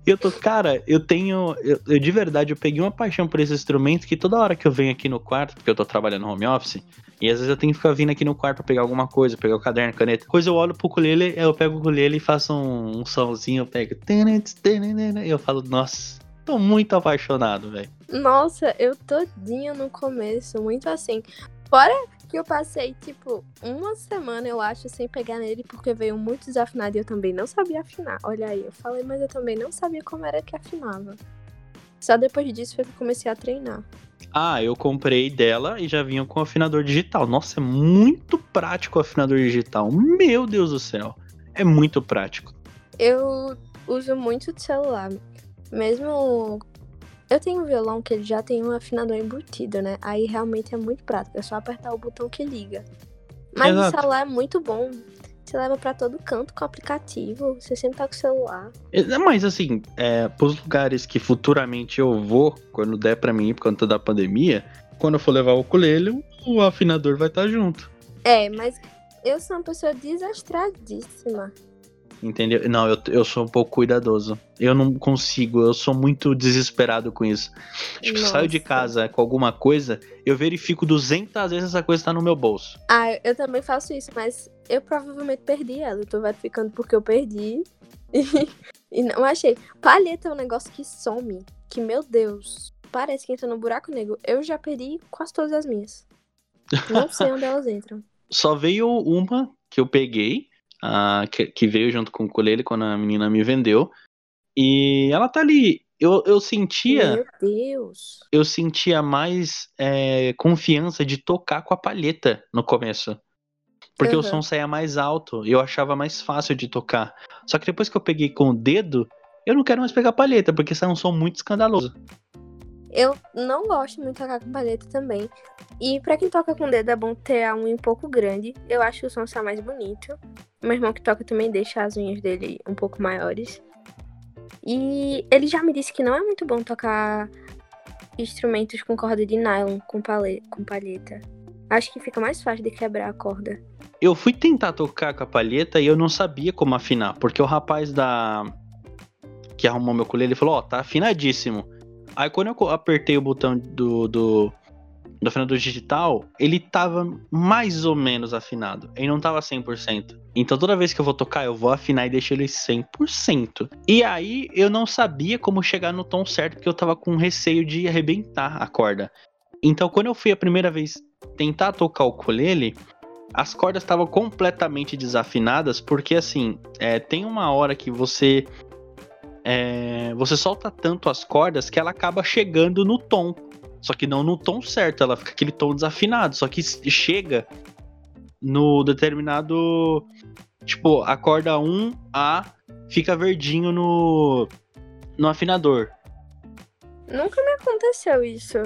e eu tô, cara, eu tenho. Eu, eu de verdade, eu peguei uma paixão por esse instrumento que toda hora que eu venho aqui no quarto, porque eu tô trabalhando home office, e às vezes eu tenho que ficar vindo aqui no quarto pra pegar alguma coisa, pegar o caderno, caneta. Coisa eu olho pro ukulele, eu pego o ukulele e faço um, um somzinho, eu pego. E eu falo, nossa, tô muito apaixonado, velho. Nossa, eu todinha no começo. Muito assim. Fora que eu passei, tipo, uma semana, eu acho, sem pegar nele, porque veio muito desafinado e eu também não sabia afinar. Olha aí, eu falei, mas eu também não sabia como era que afinava. Só depois disso foi que eu comecei a treinar. Ah, eu comprei dela e já vinha com afinador digital. Nossa, é muito prático o afinador digital. Meu Deus do céu. É muito prático. Eu uso muito de celular. Mesmo. Eu tenho um violão que ele já tem um afinador embutido, né? Aí realmente é muito prático. É só apertar o botão que liga. Mas Exato. o celular é muito bom. Você leva pra todo canto com o aplicativo. Você sempre tá com o celular. É, Mas assim, é, pros lugares que futuramente eu vou, quando der pra mim, por conta da pandemia, quando eu for levar o ukulele, o afinador vai estar junto. É, mas eu sou uma pessoa desastradíssima. Entendeu? Não, eu, eu sou um pouco cuidadoso. Eu não consigo, eu sou muito desesperado com isso. Tipo, Nossa. saio de casa com alguma coisa, eu verifico 200 vezes essa coisa tá no meu bolso. Ah, eu também faço isso, mas eu provavelmente perdi ela. Eu tô verificando porque eu perdi. E, não achei. Palheta é um negócio que some. Que, meu Deus, parece que entra no buraco negro. Eu já perdi quase todas as minhas. Não sei onde elas entram. Só veio uma que eu peguei, ah, que, que veio junto com o ukulele quando a menina me vendeu. E ela tá ali. Eu, eu sentia. Meu Deus. eu sentia mais é, confiança de tocar com a palheta no começo. Porque o Uhum. som saía mais alto e eu achava mais fácil de tocar. Só que depois que eu peguei com o dedo, eu não quero mais pegar a palheta, porque sai um som muito escandaloso. Eu não gosto muito de tocar com palheta também. E pra quem toca com dedo é bom ter a unha um pouco grande. Eu acho que o som sai mais bonito. Meu irmão que toca também deixa as unhas dele um pouco maiores. E ele já me disse que não é muito bom tocar instrumentos com corda de nylon com, pale- com palheta. Acho que fica mais fácil de quebrar a corda. Eu fui tentar tocar com a palheta e eu não sabia como afinar, porque o rapaz da que arrumou meu ukulele falou, ó, tá afinadíssimo. Aí quando eu apertei o botão do, do, do afinador digital, ele tava mais ou menos afinado. Ele não tava 100%. Então toda vez que eu vou tocar, eu vou afinar e deixo ele 100%. E aí eu não sabia como chegar no tom certo, porque eu tava com receio de arrebentar a corda. Então quando eu fui a primeira vez tentar tocar o ukulele, as cordas estavam completamente desafinadas, porque assim, é, tem uma hora que você é, você solta tanto as cordas que ela acaba chegando no tom. Só que não no tom certo, ela fica aquele tom desafinado. Só que chega no determinado. Tipo, a corda 1A fica verdinho no, no afinador. Nunca me aconteceu isso.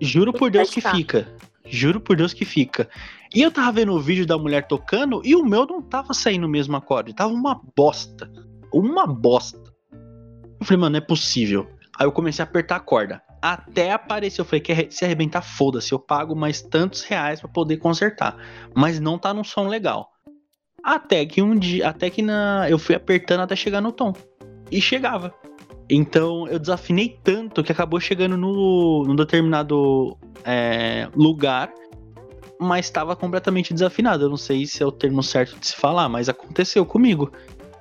Juro por Deus que fica. Juro por Deus que fica. E eu tava vendo o vídeo da mulher tocando e o meu não tava saindo o mesmo acorde. Tava uma bosta. Uma bosta. Eu falei, mano, não é possível. Aí eu comecei a apertar a corda. Até apareceu. Eu falei, quer se arrebentar, foda-se. Eu pago mais tantos reais pra poder consertar. Mas não tá num som legal. Até que um dia. Até que na, eu fui apertando até chegar no tom. E chegava. Então eu desafinei tanto que acabou chegando no, num determinado é, lugar, mas estava completamente desafinado. Eu não sei se é o termo certo de se falar, mas aconteceu comigo.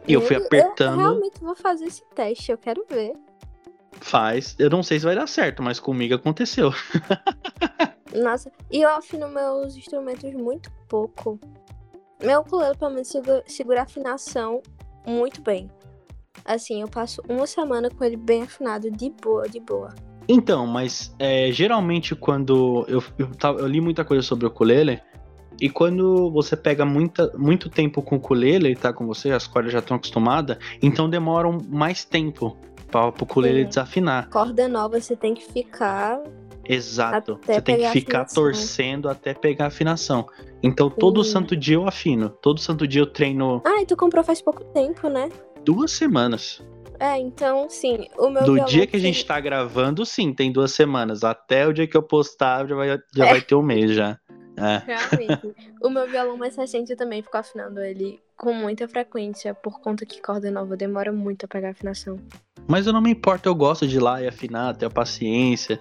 E eu fui Eu apertando, realmente vou fazer esse teste, eu quero ver. faz. Eu não sei se vai dar certo, mas comigo aconteceu. Nossa, e eu afino meus instrumentos muito pouco. Meu ukulele, pelo menos, segura, segura a afinação muito bem. Assim, eu passo uma semana com ele bem afinado, de boa, de boa. Então, mas é, geralmente quando eu, eu, eu li muita coisa sobre o ukulele, e quando você pega muita, muito tempo com o ukulele, ele tá com você, as cordas já estão acostumadas, então demoram mais tempo para o ukulele Sim. desafinar. Corda nova, você tem que ficar. Exato. Até você tem que ficar afinação. torcendo até pegar a afinação. Então todo Sim. santo dia eu afino. Todo santo dia eu treino Ah, e tu comprou faz pouco tempo, né? duas semanas. É, então, sim, o meu Do violão dia que a gente tá gravando, sim, tem duas semanas. Até o dia que eu postar, já vai, já É. vai ter um mês já. É. Realmente. o meu violão mais recente eu também fico afinando ele com muita frequência, por conta que corda nova demora muito a pegar a afinação. Mas eu não me importo, eu gosto de ir lá e afinar, ter a paciência.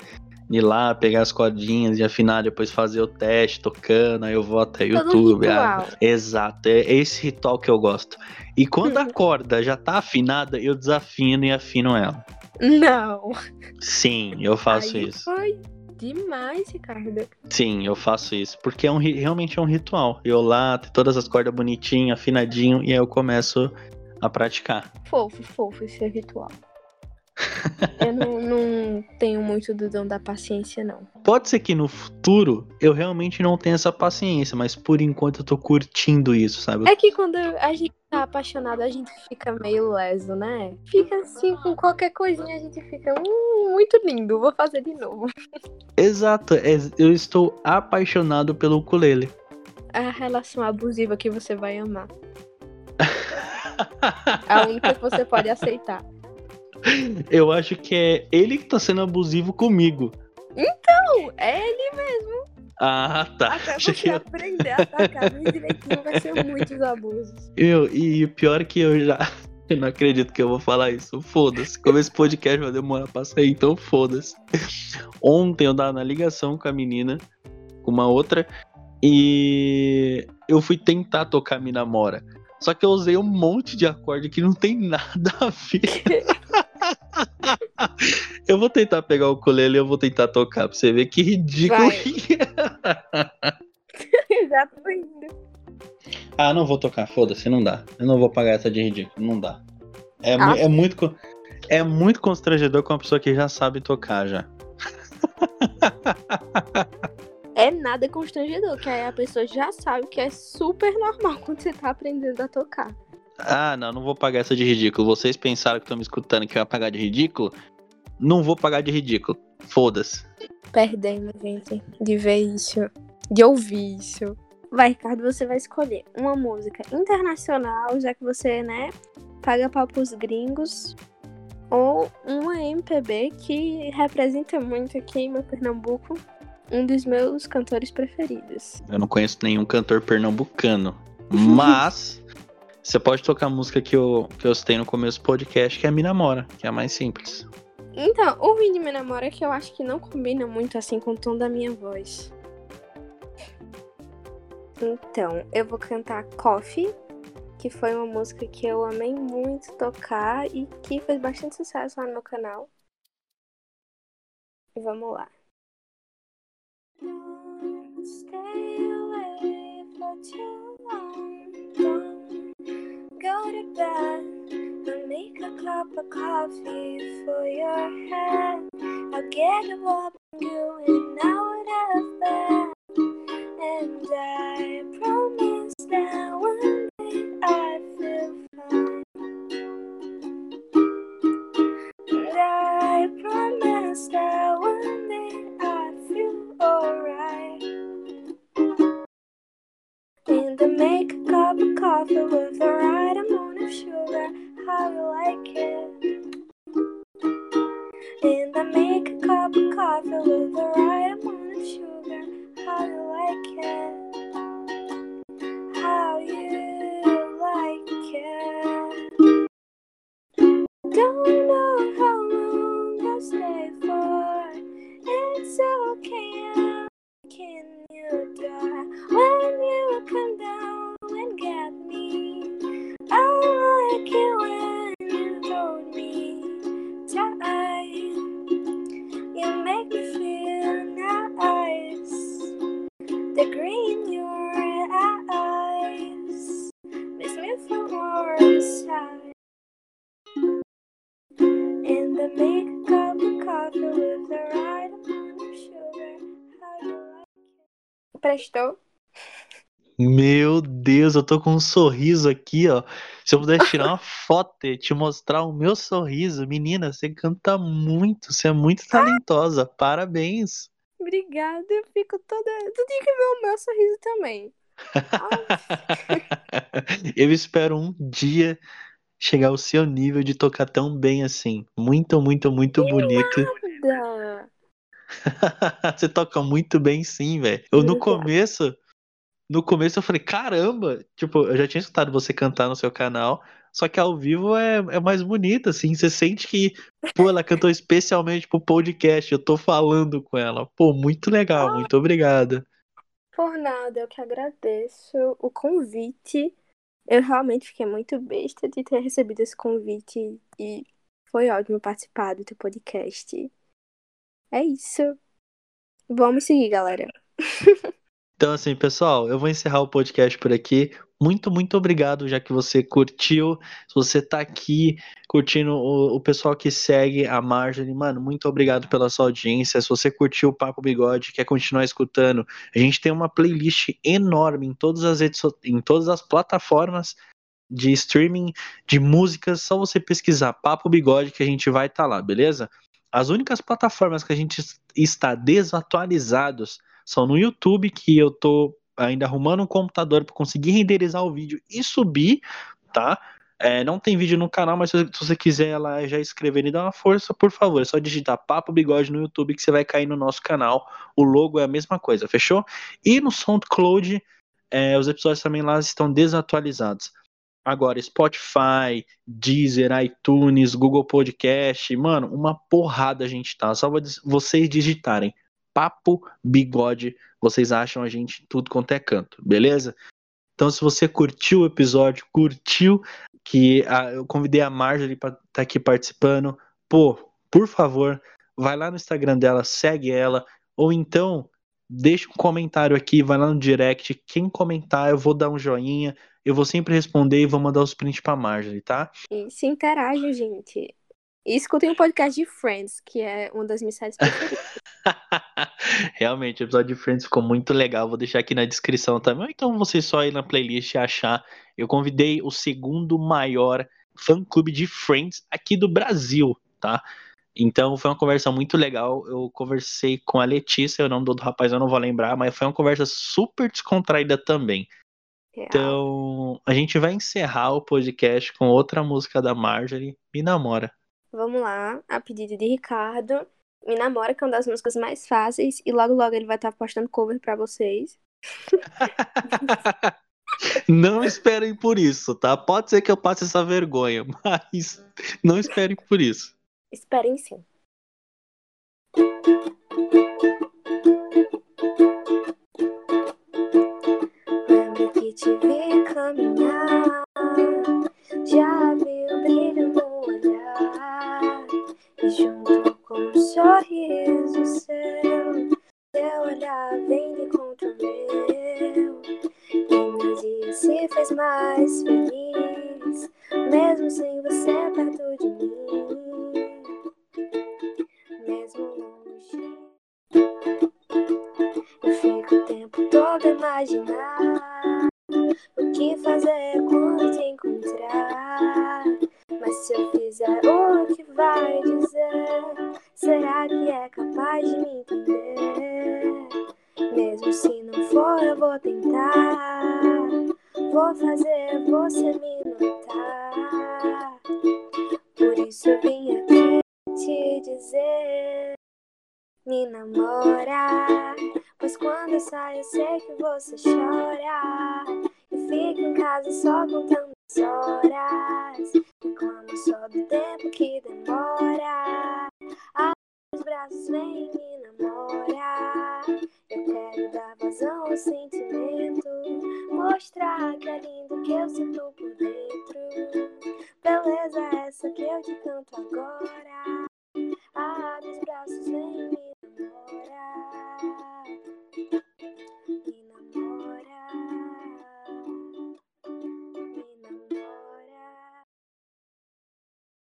De ir lá, pegar as cordinhas e afinar, depois fazer o teste tocando, aí eu vou até Todo um YouTube. ah. Exato, é esse ritual que eu gosto. E quando a corda já tá afinada, eu desafino e afino ela. Não. Sim, eu faço Aí isso. Foi. Demais, Ricardo. Sim, eu faço isso. Porque é um, realmente é um ritual. Eu lá, todas as cordas bonitinho, afinadinho, e aí eu começo a praticar. Fofo, fofo esse ritual. Eu não, não tenho muito do dom da paciência, não. Pode ser que no futuro eu realmente não tenha essa paciência, mas por enquanto eu tô curtindo isso, sabe? É que quando a gente tá apaixonado, a gente fica meio leso, né? Fica assim, com qualquer coisinha, a gente fica hum, muito lindo, vou fazer de novo. Exato, é- eu estou apaixonado pelo ukulele. A relação abusiva que você vai amar. A única que você pode aceitar. Eu acho que é ele que tá sendo abusivo comigo. Não, é ele mesmo. Ah, tá. Até você aprender a atacar bem direitinho, vai ser muitos abusos. Eu, e o pior é que eu já. Eu não acredito que eu vou falar isso. Foda-se. Como esse podcast vai demorar pra sair, então foda-se. Ontem eu tava na ligação com a menina, com uma outra, e eu fui tentar tocar Me Namora. Só que eu usei um monte de acorde que não tem nada a ver. eu vou tentar pegar o ukulele e eu vou tentar tocar pra você ver que ridículo que é. Já tô indo. Ah, não vou tocar, foda-se, não dá. Eu não vou pagar essa de ridículo, não dá. É, mu- Ah. é muito é muito constrangedor com uma pessoa que já sabe tocar já. É nada constrangedor, que aí a pessoa já sabe que é super normal quando você tá aprendendo a tocar. Ah, não, não vou pagar essa de ridículo. Vocês pensaram que estão me escutando que eu ia pagar de ridículo? Não vou pagar de ridículo. Foda-se. Perdemos, gente, de ver isso, de ouvir isso. Vai, Ricardo, você vai escolher uma música internacional, já que você, né, paga pau pros gringos, ou uma MPB que representa muito aqui em meu Pernambuco, um dos meus cantores preferidos. Eu não conheço nenhum cantor pernambucano. Mas você pode tocar a música que eu, que eu citei no começo do podcast, que é a Me Namora, que é a mais simples. Então, o Vini Me Namora é que eu acho que não combina muito assim com o tom da minha voz. Então, eu vou cantar Coffee, que foi uma música que eu amei muito tocar e que fez bastante sucesso lá no meu canal. E vamos lá. Don't stay away for too long. Go to bed. I'll make a cup of coffee for your head. I'll get you up and going out of bed. And I promise that one Prestou? Meu Deus, eu tô com um sorriso aqui, ó. Se eu pudesse tirar uma foto e te mostrar o meu sorriso, menina, você canta muito, você é muito talentosa. Parabéns. Obrigada, eu fico toda. Tu tem que ver o meu sorriso também. Eu espero um dia chegar ao seu nível de tocar tão bem assim. Muito, muito, muito bonito. Da- Você toca muito bem sim, velho. Eu no Obrigada. começo, no começo eu falei, caramba, tipo, eu já tinha escutado você cantar no seu canal, só que ao vivo é, é mais bonito, assim, você sente que, pô, ela cantou especialmente pro podcast, eu tô falando com ela. Pô, muito legal, muito obrigado. Por nada, eu que agradeço o convite. Eu realmente fiquei muito besta de ter recebido esse convite e foi ótimo participar do teu podcast. É isso. Vamos seguir, galera. Então, assim, pessoal, eu vou encerrar o podcast por aqui. Muito, muito obrigado, já que você curtiu. Se você tá aqui curtindo o, o pessoal que segue a Marjorie, mano, muito obrigado pela sua audiência. Se você curtiu o Papo Bigode, quer continuar escutando, a gente tem uma playlist enorme em todas as redes, em todas as plataformas de streaming de músicas. Só você pesquisar Papo Bigode que a gente vai estar tá lá, beleza? As únicas plataformas que a gente está desatualizados são no YouTube, que eu tô ainda arrumando um computador para conseguir renderizar o vídeo e subir, tá? É, não tem vídeo no canal, mas se você quiser lá já escrever e dar uma força, por favor, é só digitar Papo Bigode no YouTube que você vai cair no nosso canal. O logo é a mesma coisa, fechou? E no SoundCloud, é, os episódios também lá estão desatualizados. Agora, Spotify, Deezer, iTunes, Google Podcast, mano, uma porrada a gente tá. Só vocês digitarem Papo Bigode, vocês acham a gente tudo quanto é canto, beleza? Então, se você curtiu o episódio, curtiu que a, eu convidei a Marjorie para estar tá aqui participando, pô, por favor, vai lá no Instagram dela, segue ela, ou então deixa um comentário aqui, vai lá no direct. Quem comentar, eu vou dar um joinha, eu vou sempre responder e vou mandar os prints pra Marjorie, tá? E se interage, gente. E escutem o um podcast de Friends, que é uma das minhas séries preferidas. Realmente, o episódio de Friends ficou muito legal. Vou deixar aqui na descrição também. Então você só ir na playlist e achar. Eu convidei o segundo maior fã-clube de Friends aqui do Brasil, tá? Então foi uma conversa muito legal. Eu conversei com a Letícia, o nome do rapaz eu não vou lembrar, mas foi uma conversa super descontraída também. Então a gente vai encerrar o podcast com outra música da Marjorie, Me Namora. Vamos lá, a pedido de Ricardo. Me Namora, que é uma das músicas mais fáceis, e logo logo ele vai estar postando cover para vocês. não esperem por isso, tá? Pode ser que eu passe essa vergonha, mas não esperem por isso. Esperem sim. Lembro que te vi caminhar, já vi